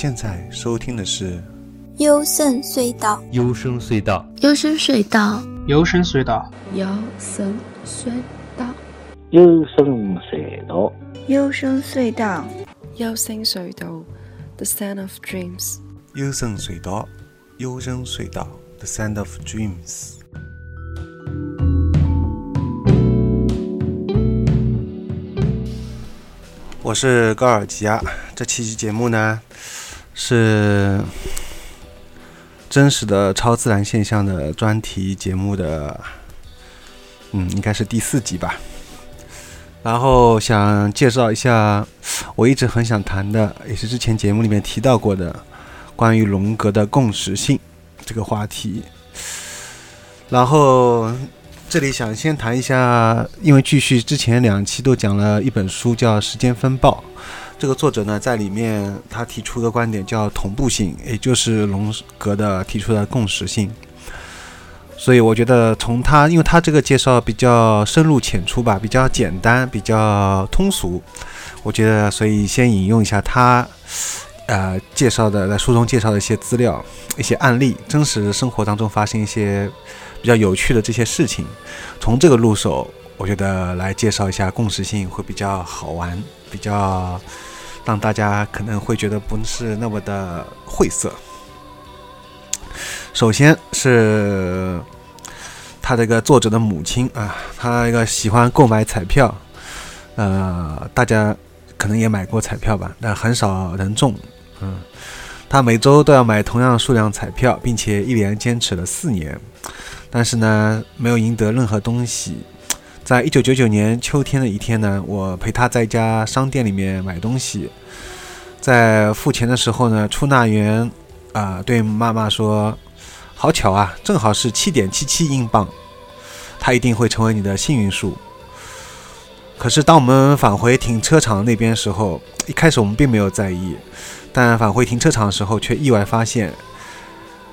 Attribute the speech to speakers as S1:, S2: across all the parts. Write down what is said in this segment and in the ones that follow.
S1: 现在收听的是
S2: 幽深隧道，
S3: 幽深隧道，
S4: 幽深隧道，
S5: 幽深隧道，
S4: 幽深隧道，
S6: 幽深隧道，
S7: 幽深隧道，
S8: 幽深隧道，The Sound of Dreams，
S1: 幽深隧道，幽深隧道，The Sound of Dreams。我是高尔基啊，这期节目呢是真实的超自然现象的专题节目的，嗯，应该是第四集吧。然后想介绍一下我一直很想谈的，也是之前节目里面提到过的关于荣格的共识性这个话题。然后。这里想先谈一下，因为继续之前两期都讲了一本书，叫《时间风暴》。这个作者呢，在里面他提出的观点叫同步性，也就是荣格的提出的共识性。所以我觉得从他，因为他这个介绍比较深入浅出吧，比较简单，比较通俗。我觉得，所以先引用一下他，呃，介绍的在书中介绍的一些资料、一些案例，真实生活当中发生一些。比较有趣的这些事情，从这个入手，我觉得来介绍一下共识性会比较好玩，比较让大家可能会觉得不是那么的晦涩。首先是他这个作者的母亲啊，他一个喜欢购买彩票，呃，大家可能也买过彩票吧，但很少人中，嗯，他每周都要买同样数量彩票，并且一连坚持了四年。但是呢，没有赢得任何东西。在一九九九年秋天的一天呢，我陪他在一家商店里面买东西，在付钱的时候呢，出纳员啊对妈妈说：“好巧啊，正好是七点七七英镑，它一定会成为你的幸运数。”可是当我们返回停车场那边时候，一开始我们并没有在意，但返回停车场的时候却意外发现，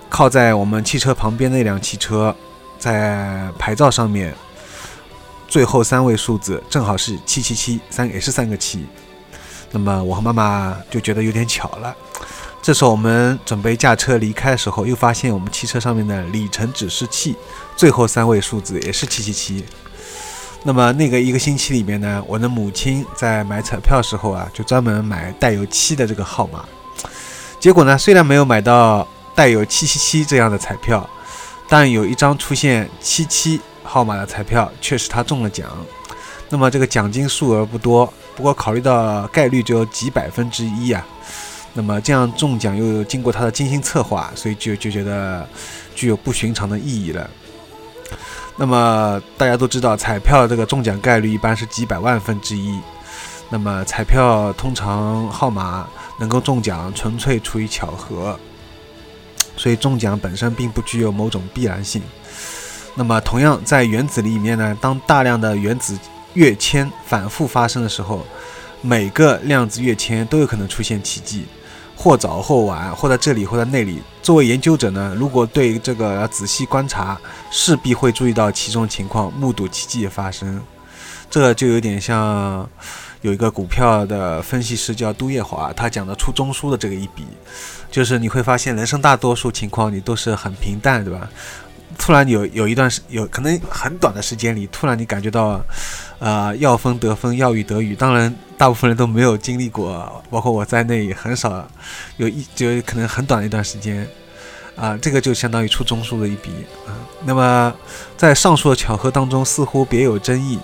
S1: 靠在我们汽车旁边那辆汽车。在牌照上面，最后三位数字正好是七七七，三也是三个七。那么我和妈妈就觉得有点巧了。这时候我们准备驾车离开的时候，又发现我们汽车上面的里程指示器最后三位数字也是七七七。那么那个一个星期里面呢，我的母亲在买彩票时候啊，就专门买带有七的这个号码。结果呢，虽然没有买到带有七七七这样的彩票。但有一张出现七七号码的彩票，确实他中了奖。那么这个奖金数额不多，不过考虑到概率只有几百分之一啊，那么这样中奖又经过他的精心策划，所以就就觉得具有不寻常的意义了。那么大家都知道，彩票这个中奖概率一般是几百万分之一。那么彩票通常号码能够中奖，纯粹出于巧合。所以中奖本身并不具有某种必然性。那么，同样在原子里面呢，当大量的原子跃迁反复发生的时候，每个量子跃迁都有可能出现奇迹，或早或晚，或在这里，或在那里。作为研究者呢，如果对这个要仔细观察，势必会注意到其中情况，目睹奇迹发生。这就有点像。有一个股票的分析师叫杜月华，他讲的出中枢的这个一笔，就是你会发现人生大多数情况你都是很平淡，对吧？突然有有一段时有可能很短的时间里，突然你感觉到，呃，要风得风，要雨得雨。当然，大部分人都没有经历过，包括我在内也，很少有一就可能很短的一段时间，啊，这个就相当于出中枢的一笔啊。那么在上述的巧合当中，似乎别有争议。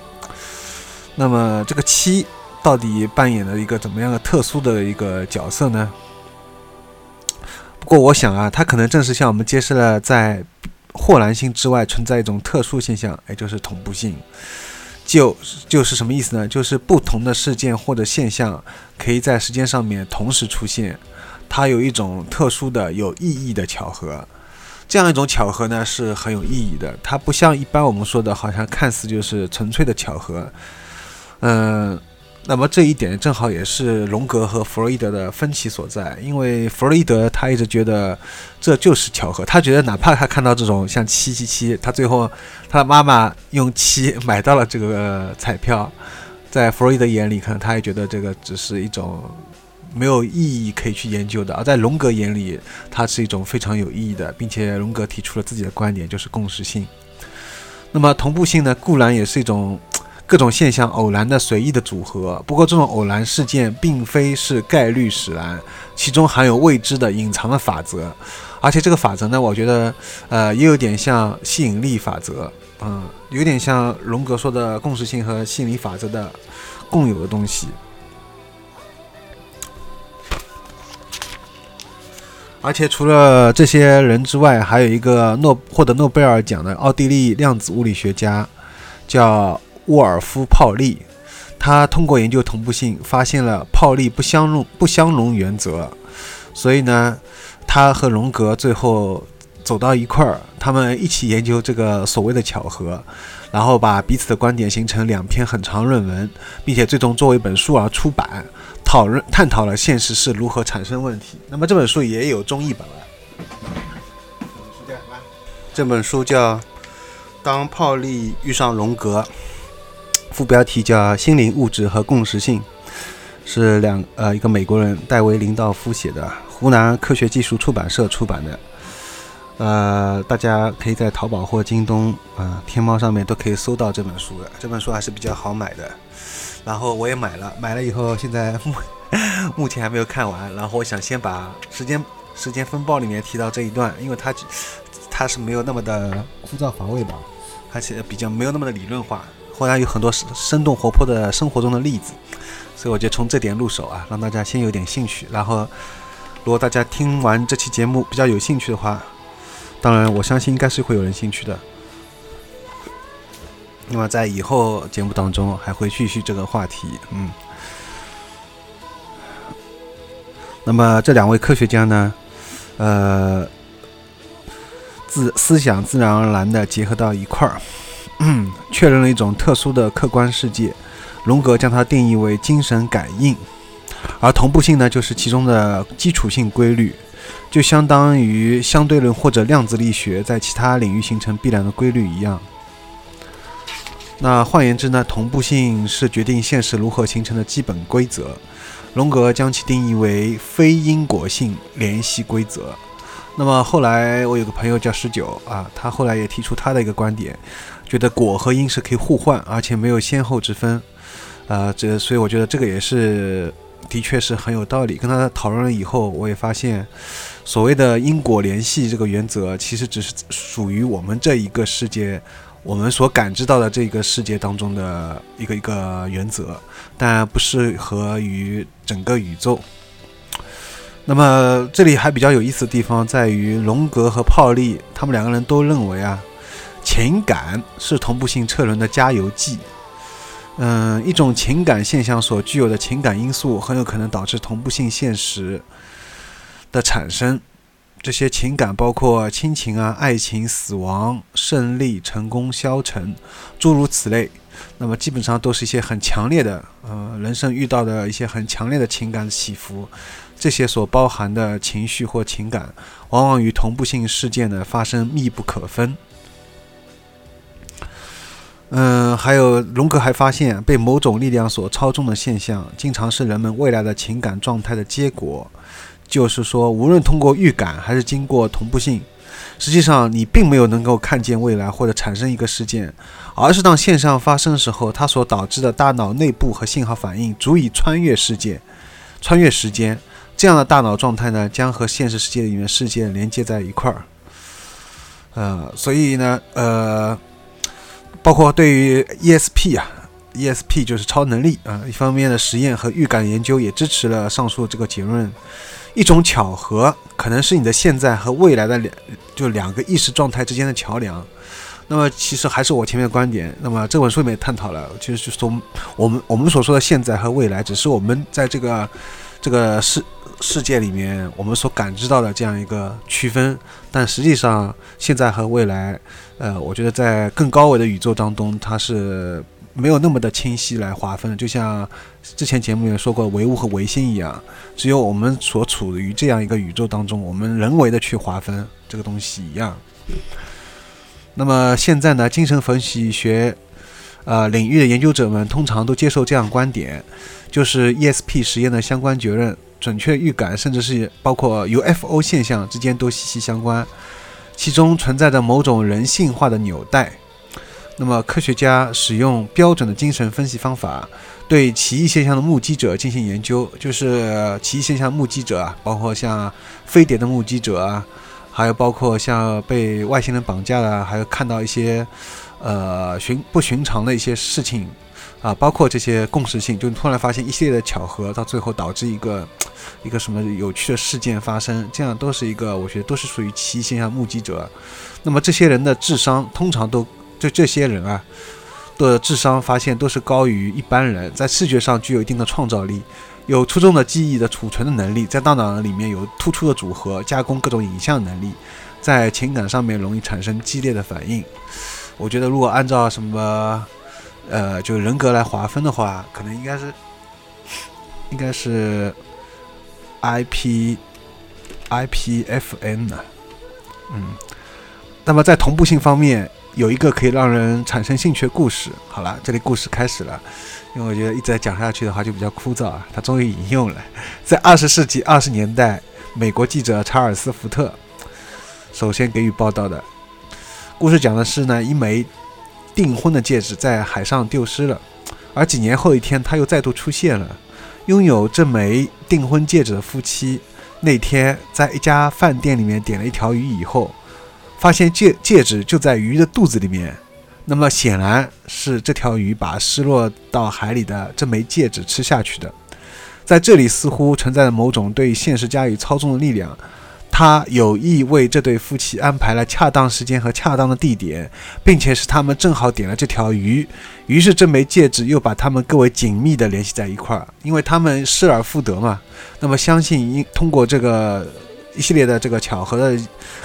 S1: 那么这个七。到底扮演了一个怎么样的特殊的一个角色呢？不过我想啊，它可能正是向我们揭示了在霍兰性之外存在一种特殊现象，也就是同步性。就就是什么意思呢？就是不同的事件或者现象可以在时间上面同时出现，它有一种特殊的有意义的巧合。这样一种巧合呢是很有意义的，它不像一般我们说的，好像看似就是纯粹的巧合。嗯。那么这一点正好也是荣格和弗洛伊德的分歧所在，因为弗洛伊德他一直觉得这就是巧合，他觉得哪怕他看到这种像七七七，他最后他的妈妈用七买到了这个彩票，在弗洛伊德眼里，可能他也觉得这个只是一种没有意义可以去研究的，而在荣格眼里，它是一种非常有意义的，并且荣格提出了自己的观点，就是共识性。那么同步性呢，固然也是一种各种现象偶然的随意的组合，不过这种偶然事件并非是概率使然，其中含有未知的隐藏的法则，而且这个法则呢，我觉得呃也有点像吸引力法则，嗯，有点像荣格说的共识性和吸引力法则的共有的东西。而且除了这些人之外，还有一个诺获得诺贝尔奖的奥地利量子物理学家，叫沃尔夫·泡利。他通过研究同步性，发现了泡利不相容不相容原则。所以呢，他和荣格最后走到一块儿，他们一起研究这个所谓的巧合，然后把彼此的观点形成两篇很长论文，并且最终作为一本书而出版。讨论探讨了现实是如何产生问题。那么这本书也有中译本了。这本书叫《当泡利遇上荣格》，副标题叫《心灵、物质和共识性》，是两呃一个美国人戴维·林道夫写的，湖南科学技术出版社出版的。呃，大家可以在淘宝或京东啊、天猫上面都可以搜到这本书的。这本书还是比较好买的。然后我也买了，买了以后现在目目前还没有看完。然后我想先把时间时间风暴里面提到这一段，因为它它是没有那么的枯燥乏味吧，而且比较没有那么的理论化，后来有很多生生动活泼的生活中的例子，所以我就从这点入手啊，让大家先有点兴趣。然后如果大家听完这期节目比较有兴趣的话，当然我相信应该是会有人兴趣的。那么在以后节目当中还会继续这个话题，嗯。那么这两位科学家呢，呃，自思想自然而然的结合到一块儿，确认了一种特殊的客观世界。荣格将它定义为精神感应，而同步性呢，就是其中的基础性规律，就相当于相对论或者量子力学在其他领域形成必然的规律一样。那换言之呢，同步性是决定现实如何形成的基本规则。荣格将其定义为非因果性联系规则。那么后来我有个朋友叫十九啊，他后来也提出他的一个观点，觉得果和因是可以互换，而且没有先后之分。呃，这所以我觉得这个也是的确是很有道理。跟他讨论了以后，我也发现，所谓的因果联系这个原则，其实只是属于我们这一个世界。我们所感知到的这个世界当中的一个一个原则，但不适合于整个宇宙。那么这里还比较有意思的地方在于，荣格和泡利他们两个人都认为啊，情感是同步性车轮的加油剂。嗯，一种情感现象所具有的情感因素，很有可能导致同步性现实的产生。这些情感包括亲情啊、爱情、死亡、胜利、成功、消沉，诸如此类。那么基本上都是一些很强烈的，呃，人生遇到的一些很强烈的情感起伏。这些所包含的情绪或情感，往往与同步性事件的发生密不可分。嗯，还有荣格还发现，被某种力量所操纵的现象，经常是人们未来的情感状态的结果。就是说，无论通过预感还是经过同步性，实际上你并没有能够看见未来或者产生一个事件，而是当现象发生的时候，它所导致的大脑内部和信号反应足以穿越世界、穿越时间。这样的大脑状态呢，将和现实世界里面事件连接在一块儿。呃，所以呢，呃，包括对于 ESP 啊，ESP 就是超能力啊，一方面的实验和预感研究也支持了上述这个结论。一种巧合，可能是你的现在和未来的两，就两个意识状态之间的桥梁。那么，其实还是我前面的观点。那么这本书里面探讨了，就是说，我们我们所说的现在和未来，只是我们在这个这个世世界里面，我们所感知到的这样一个区分。但实际上，现在和未来，呃，我觉得在更高维的宇宙当中，它是。没有那么的清晰来划分，就像之前节目里面说过唯物和唯心一样，只有我们所处于这样一个宇宙当中，我们人为的去划分这个东西一样。那么现在呢，精神分析学呃领域的研究者们通常都接受这样观点，就是 ESP 实验的相关结论准确预感，甚至是包括 UFO 现象之间都息息相关，其中存在着某种人性化的纽带。那么，科学家使用标准的精神分析方法，对奇异现象的目击者进行研究，就是奇异现象目击者啊，包括像飞碟的目击者啊，还有包括像被外星人绑架的，还有看到一些呃寻不寻常的一些事情。啊，包括这些共识性，就突然发现一系列的巧合，到最后导致一个一个什么有趣的事件发生，这样都是一个，我觉得都是属于奇现象目击者。那么这些人的智商通常都，就这些人啊的智商发现都是高于一般人，在视觉上具有一定的创造力，有出众的记忆的储存的能力，在大脑里面有突出的组合加工各种影像能力，在情感上面容易产生激烈的反应。我觉得如果按照什么。呃，就人格来划分的话，可能应该是，应该是，I P I P F N 呢，嗯，那么在同步性方面，有一个可以让人产生兴趣的故事。好了，这里故事开始了，因为我觉得一直在讲下去的话就比较枯燥啊。他终于引用了，在二十世纪二十年代，美国记者查尔斯福特首先给予报道的故事，讲的是呢一枚。订婚的戒指在海上丢失了，而几年后一天，他又再度出现了。拥有这枚订婚戒指的夫妻那天在一家饭店里面点了一条鱼以后，发现戒戒指就在鱼的肚子里面。那么显然是这条鱼把失落到海里的这枚戒指吃下去的。在这里似乎存在着某种对现实加以操纵的力量。他有意为这对夫妻安排了恰当时间和恰当的地点，并且是他们正好点了这条鱼，于是这枚戒指又把他们更为紧密的联系在一块儿，因为他们失而复得嘛。那么相信因通过这个一系列的这个巧合的，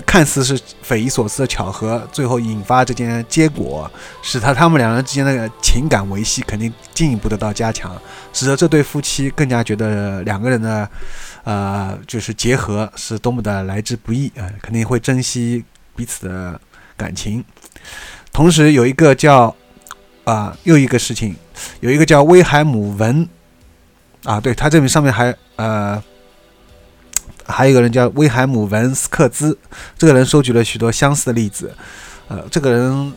S1: 看似是匪夷所思的巧合，最后引发这件结果，使得他们两人之间的情感维系肯定进一步得到加强，使得这对夫妻更加觉得两个人的。呃，就是结合是多么的来之不易啊，肯定会珍惜彼此的感情。同时有一个叫啊，又一个事情，有一个叫威海姆文啊，对他这边上面还呃，还有一个人叫威海姆文斯克兹，这个人收集了许多相似的例子。呃，这个人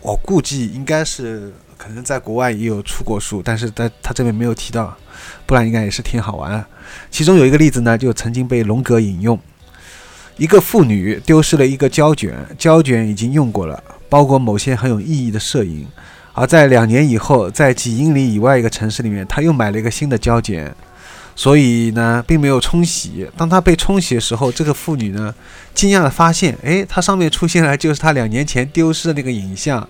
S1: 我估计应该是可能在国外也有出过书，但是在他这边没有提到，不然应该也是挺好玩。其中有一个例子呢，就曾经被龙格引用：一个妇女丢失了一个胶卷，胶卷已经用过了，包括某些很有意义的摄影。而在两年以后，在几英里以外一个城市里面，她又买了一个新的胶卷，所以呢，并没有冲洗。当她被冲洗的时候，这个妇女呢，惊讶地发现，哎，它上面出现了就是她两年前丢失的那个影像。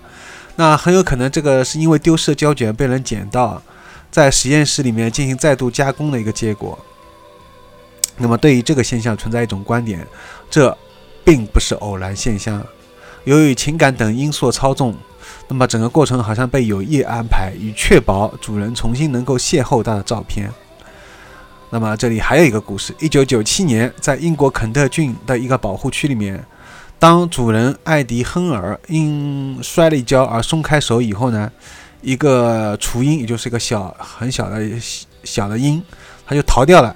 S1: 那很有可能这个是因为丢失的胶卷被人捡到。在实验室里面进行再度加工的一个结果。那么，对于这个现象存在一种观点，这并不是偶然现象。由于情感等因素操纵，那么整个过程好像被有意安排，以确保主人重新能够邂逅他的照片。那么，这里还有一个故事：一九九七年，在英国肯特郡的一个保护区里面，当主人艾迪亨尔因摔了一跤而松开手以后呢？一个雏鹰，也就是一个小很小的小的鹰，它就逃掉了。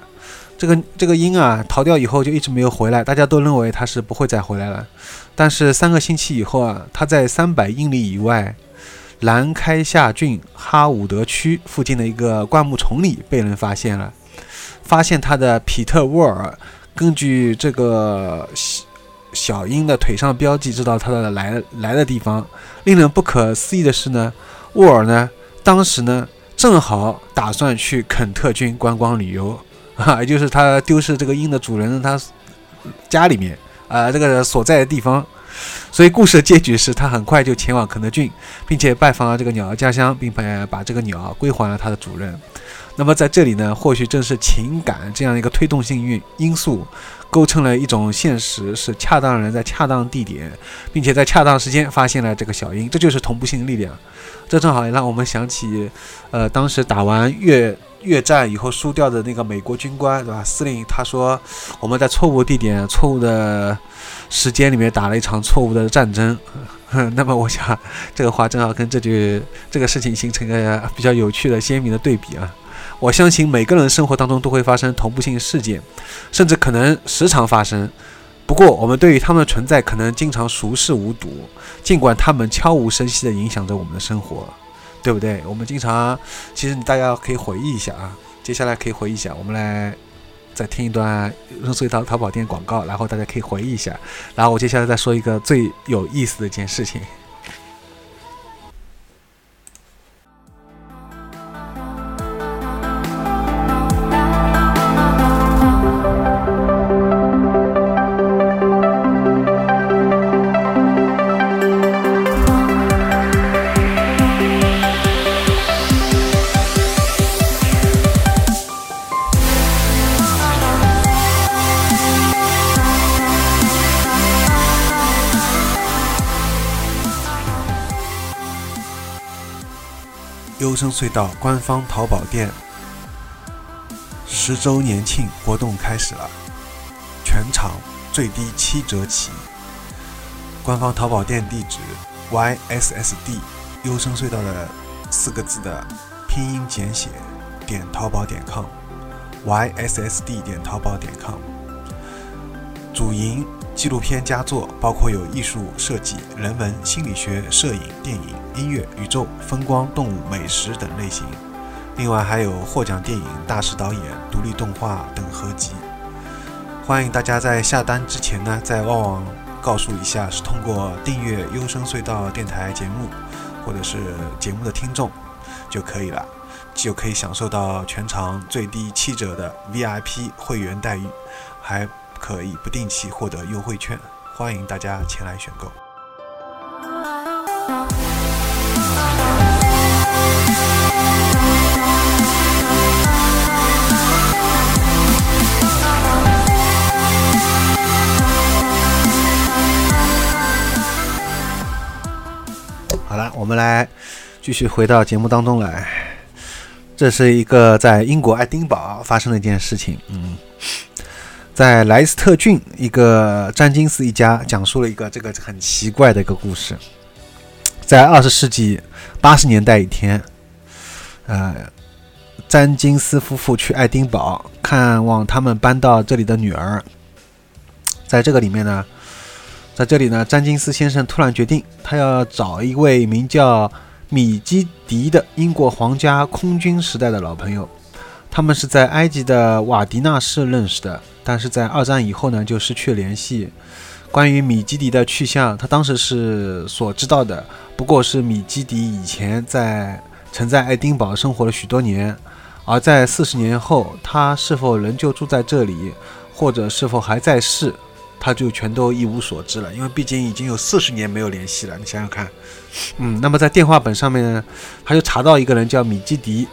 S1: 这个这个鹰啊，逃掉以后就一直没有回来，大家都认为它是不会再回来了。但是三个星期以后啊，它在三百英里以外兰开夏郡哈伍德区附近的一个灌木丛里被人发现了。发现它的皮特沃尔根据这个小鹰的腿上标记，知道它的来来的地方。令人不可思议的是呢。沃尔呢，当时呢正好打算去肯特郡观光旅游，啊，也就是他丢失这个鹰的主人他家里面啊这个所在的地方，所以故事的结局是他很快就前往肯特郡，并且拜访了这个鸟的家乡，并把把这个鸟归还了它的主人。那么在这里呢，或许正是情感这样一个推动性因因素。构成了一种现实，是恰当人在恰当地点，并且在恰当时间发现了这个小鹰，这就是同步性力量。这正好也让我们想起，呃，当时打完越越战以后输掉的那个美国军官，对吧？司令他说，我们在错误地点、错误的时间里面打了一场错误的战争。那么我想，这个话正好跟这句这个事情形成一个比较有趣的、鲜明的对比啊。我相信每个人生活当中都会发生同步性事件，甚至可能时常发生。不过，我们对于他们的存在可能经常熟视无睹，尽管他们悄无声息地影响着我们的生活，对不对？我们经常，其实大家可以回忆一下啊。接下来可以回忆一下，我们来再听一段润隧道淘宝店广告，然后大家可以回忆一下。然后我接下来再说一个最有意思的一件事情。优声隧道官方淘宝店十周年庆活动开始了，全场最低七折起。官方淘宝店地址：yssd 优声隧道的四个字的拼音简写点淘宝点 com，yssd 点淘宝点 com。主营纪录片佳作，包括有艺术设计、人文、心理学、摄影、电影。音乐、宇宙、风光、动物、美食等类型，另外还有获奖电影、大师导演、独立动画等合集。欢迎大家在下单之前呢，在旺旺告诉一下是通过订阅优声隧道电台节目，或者是节目的听众就可以了，就可以享受到全场最低七折的 VIP 会员待遇，还可以不定期获得优惠券。欢迎大家前来选购。好了，我们来继续回到节目当中来。这是一个在英国爱丁堡发生的一件事情。嗯，在莱斯特郡，一个詹金斯一家讲述了一个这个很奇怪的一个故事。在二十世纪八十年代一天，呃，詹金斯夫妇去爱丁堡看望他们搬到这里的女儿。在这个里面呢。在这里呢，詹金斯先生突然决定，他要找一位名叫米基迪的英国皇家空军时代的老朋友。他们是在埃及的瓦迪纳市认识的，但是在二战以后呢，就失去联系。关于米基迪的去向，他当时是所知道的，不过是米基迪以前在曾在爱丁堡生活了许多年，而在四十年后，他是否仍旧住在这里，或者是否还在世？他就全都一无所知了，因为毕竟已经有四十年没有联系了。你想想看，嗯，那么在电话本上面呢，他就查到一个人叫米基迪。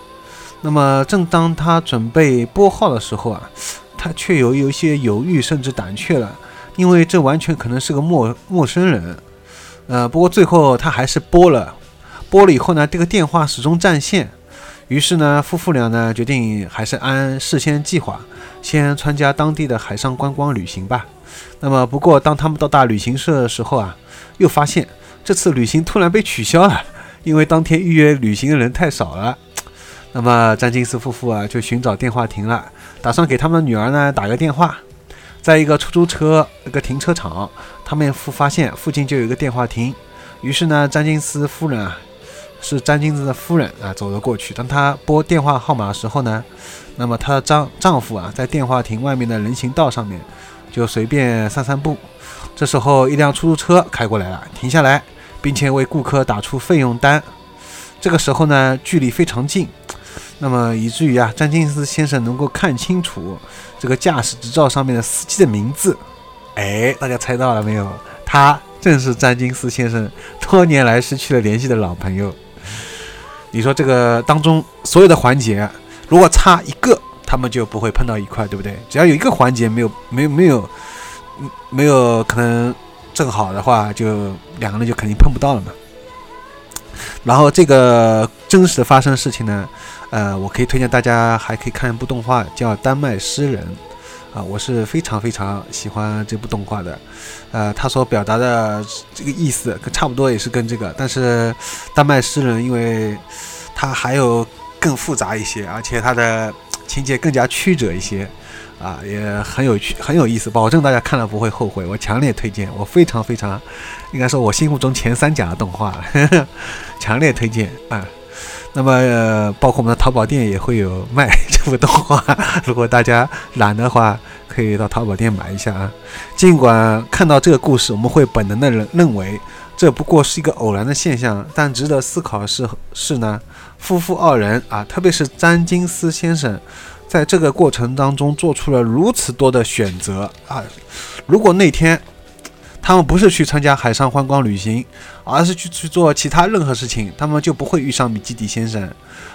S1: 那么正当他准备拨号的时候啊，他却有有一些犹豫甚至胆怯了，因为这完全可能是个陌陌生人。呃，不过最后他还是拨了，拨了以后呢，这个电话始终占线。于是呢，夫妇俩呢决定还是按事先计划，先参加当地的海上观光旅行吧。那么，不过当他们到达旅行社的时候啊，又发现这次旅行突然被取消了，因为当天预约旅行的人太少了。那么，詹金斯夫妇啊就寻找电话亭了，打算给他们的女儿呢打个电话。在一个出租车一个停车场，他们附发现附近就有一个电话亭。于是呢，詹金斯夫人啊，是詹金斯的夫人啊，走了过去。当他拨电话号码的时候呢，那么她的丈丈夫啊，在电话亭外面的人行道上面。就随便散散步，这时候一辆出租车开过来了，停下来，并且为顾客打出费用单。这个时候呢，距离非常近，那么以至于啊，詹金斯先生能够看清楚这个驾驶执照上面的司机的名字。哎，大家猜到了没有？他正是詹金斯先生多年来失去了联系的老朋友。你说这个当中所有的环节，如果差一个？他们就不会碰到一块，对不对？只要有一个环节没有、没有、没有、没有可能正好的话，就两个人就肯定碰不到了嘛。然后这个真实发生的事情呢，呃，我可以推荐大家还可以看一部动画，叫《丹麦诗人》啊，我是非常非常喜欢这部动画的。呃，他所表达的这个意思差不多也是跟这个，但是《丹麦诗人》因为他还有。更复杂一些，而且它的情节更加曲折一些，啊，也很有趣，很有意思，保证大家看了不会后悔。我强烈推荐，我非常非常，应该说我心目中前三甲的动画，强烈推荐啊。那么，包括我们的淘宝店也会有卖 这部动画，如果大家懒的话，可以到淘宝店买一下啊。尽管看到这个故事，我们会本能的认认为这不过是一个偶然的现象，但值得思考的是是呢，夫妇二人啊，特别是詹金斯先生，在这个过程当中做出了如此多的选择啊。如果那天他们不是去参加海上观光旅行，而是去去做其他任何事情，他们就不会遇上米基迪先生。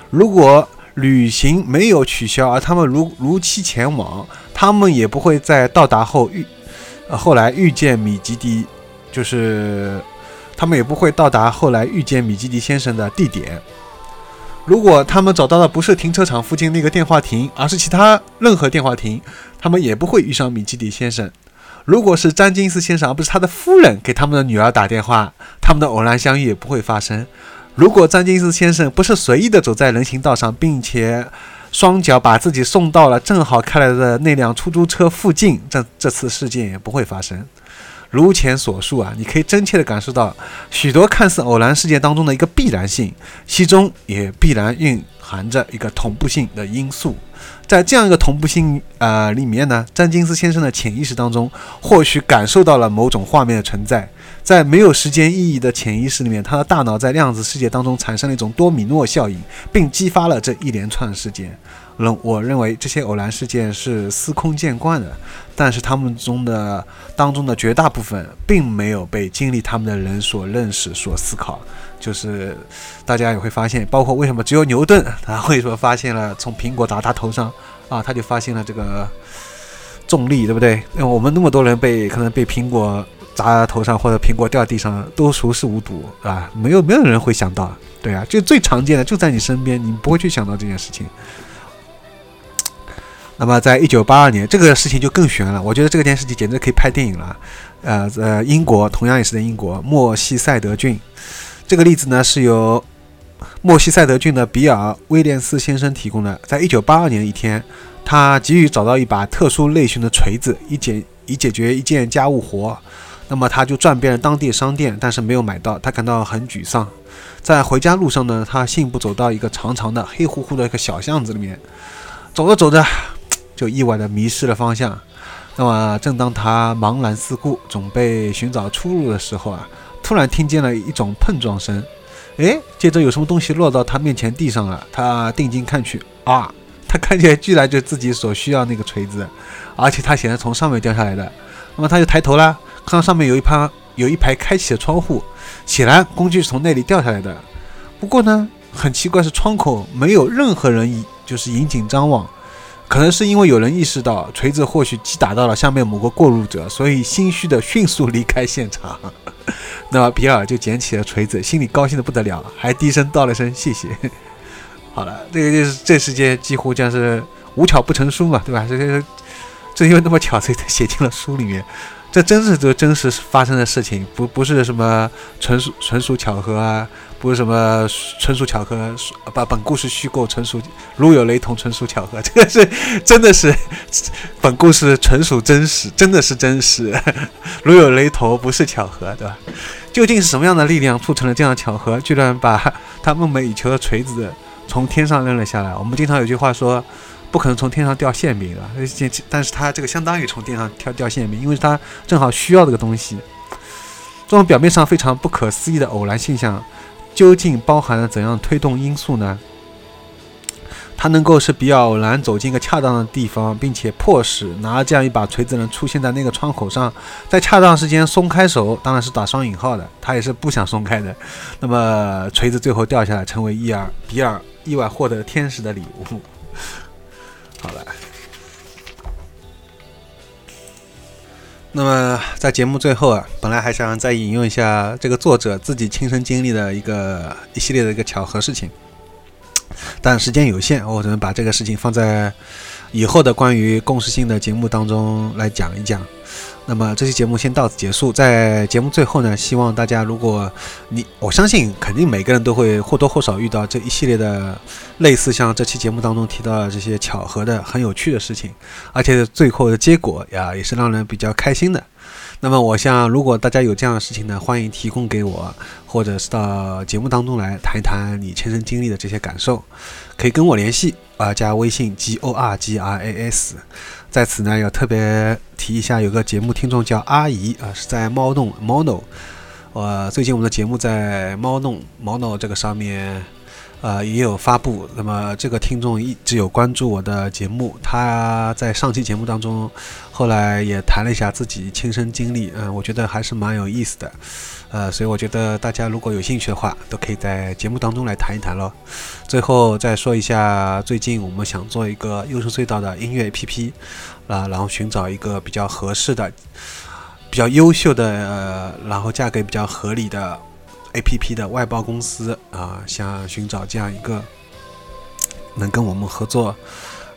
S1: 如果旅行没有取消，而他们如如期前往，他们也不会在到达后遇，后来遇见米基迪，就是他们也不会到达后来遇见米基迪先生的地点。如果他们找到的不是停车场附近那个电话亭，而是其他任何电话亭，他们也不会遇上米基迪先生。如果是詹金斯先生而不是他的夫人给他们的女儿打电话，他们的偶然相遇也不会发生。如果詹金斯先生不是随意的走在人行道上，并且双脚把自己送到了正好开来的那辆出租车附近，这这次事件也不会发生。如前所述啊，你可以真切地感受到许多看似偶然事件当中的一个必然性，其中也必然蕴含着一个同步性的因素。在这样一个同步性呃里面呢，詹金斯先生的潜意识当中或许感受到了某种画面的存在。在没有时间意义的潜意识里面，他的大脑在量子世界当中产生了一种多米诺效应，并激发了这一连串事件。认我认为这些偶然事件是司空见惯的，但是他们中的当中的绝大部分并没有被经历他们的人所认识、所思考。就是大家也会发现，包括为什么只有牛顿他会说发现了从苹果砸他头上啊，他就发现了这个重力，对不对？因为我们那么多人被可能被苹果砸头上或者苹果掉地上都熟视无睹，啊，没有没有人会想到，对啊，就最常见的就在你身边，你不会去想到这件事情。那么，在一九八二年，这个事情就更悬了。我觉得这个件事情简直可以拍电影了。呃，呃英国，同样也是在英国，莫西塞德郡。这个例子呢，是由莫西塞德郡的比尔·威廉斯先生提供的。在一九八二年的一天，他急于找到一把特殊类型的锤子，以解以解决一件家务活。那么，他就转遍了当地商店，但是没有买到。他感到很沮丧。在回家路上呢，他信步走到一个长长的、黑乎乎的一个小巷子里面，走着走着。就意外的迷失了方向。那么，正当他茫然四顾，准备寻找出路的时候啊，突然听见了一种碰撞声。诶，接着有什么东西落到他面前地上了。他定睛看去，啊，他看见居然就自己所需要那个锤子，而且他显然从上面掉下来的。那么他就抬头了，看到上面有一排有一排开启的窗户，显然工具是从那里掉下来的。不过呢，很奇怪是窗口没有任何人，就是引颈张望。可能是因为有人意识到锤子或许击打到了下面某个过路者，所以心虚的迅速离开现场。那么比尔就捡起了锤子，心里高兴的不得了，还低声道了声谢谢。好了，这个就是这世界几乎将是无巧不成书嘛，对吧？这个正因为那么巧，所以才写进了书里面。这真是这真实发生的事情，不不是什么纯属纯属巧合啊。不是什么纯属巧合，把本故事虚构，纯属如有雷同，纯属巧合。这个是真的是 本故事纯属真实，真的是真实。如有雷同，不是巧合，对吧？究竟是什么样的力量促成了这样的巧合，居然把他梦寐以求的锤子从天上扔了下来？我们经常有句话说，不可能从天上掉馅饼的，但是他这个相当于从天上跳掉馅饼，因为他正好需要这个东西。这种表面上非常不可思议的偶然现象。究竟包含了怎样推动因素呢？它能够是比尔偶然走进一个恰当的地方，并且迫使拿这样一把锤子人出现在那个窗口上，在恰当时间松开手，当然是打双引号的，他也是不想松开的。那么锤子最后掉下来，成为一尔比尔意外获得天使的礼物。好了。那么在节目最后啊，本来还想再引用一下这个作者自己亲身经历的一个一系列的一个巧合事情，但时间有限，我只能把这个事情放在以后的关于共识性的节目当中来讲一讲。那么这期节目先到此结束。在节目最后呢，希望大家，如果你我相信，肯定每个人都会或多或少遇到这一系列的类似像这期节目当中提到的这些巧合的、很有趣的事情，而且最后的结果呀，也是让人比较开心的。那么，我想，如果大家有这样的事情呢，欢迎提供给我，或者是到节目当中来谈一谈你亲身经历的这些感受，可以跟我联系啊，加微信 g o r g r a s。在此呢，要特别提一下，有个节目听众叫阿姨啊，是在猫洞 mono。呃，最近我们的节目在猫弄 mono 这个上面。呃，也有发布。那么这个听众一直有关注我的节目，他在上期节目当中，后来也谈了一下自己亲身经历，嗯，我觉得还是蛮有意思的。呃，所以我觉得大家如果有兴趣的话，都可以在节目当中来谈一谈喽。最后再说一下，最近我们想做一个优声隧道的音乐 APP，啊，然后寻找一个比较合适的、比较优秀的，呃，然后价格比较合理的。A P P 的外包公司啊，想寻找这样一个能跟我们合作，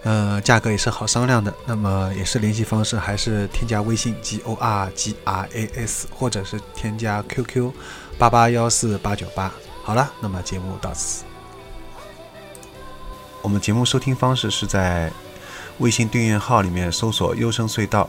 S1: 呃，价格也是好商量的。那么也是联系方式，还是添加微信 G O R G R A S，或者是添加 Q Q 八八幺四八九八。好了，那么节目到此。我们节目收听方式是在微信订阅号里面搜索“优声隧道”，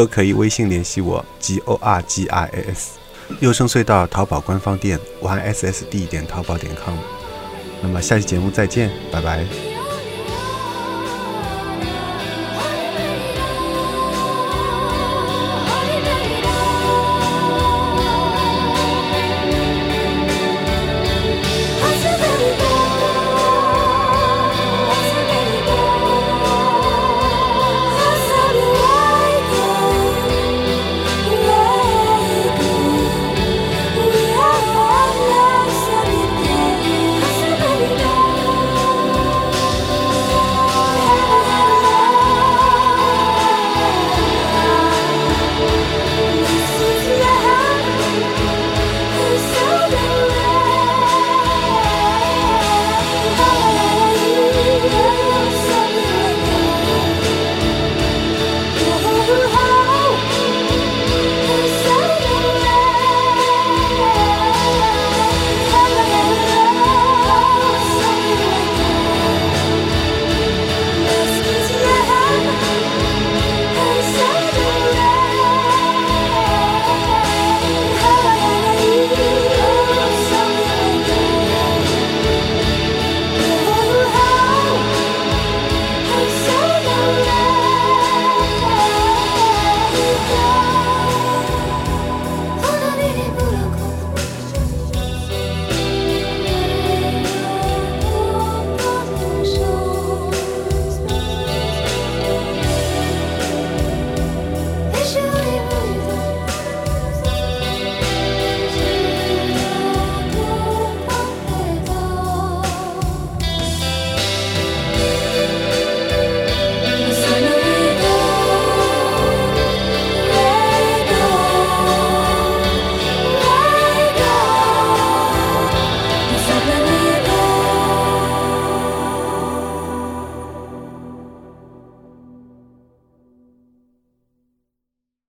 S1: 都可以微信联系我，g o r g i s，优声隧道淘宝官方店，Y S S D 点淘宝点 com。那么下期节目再见，拜拜。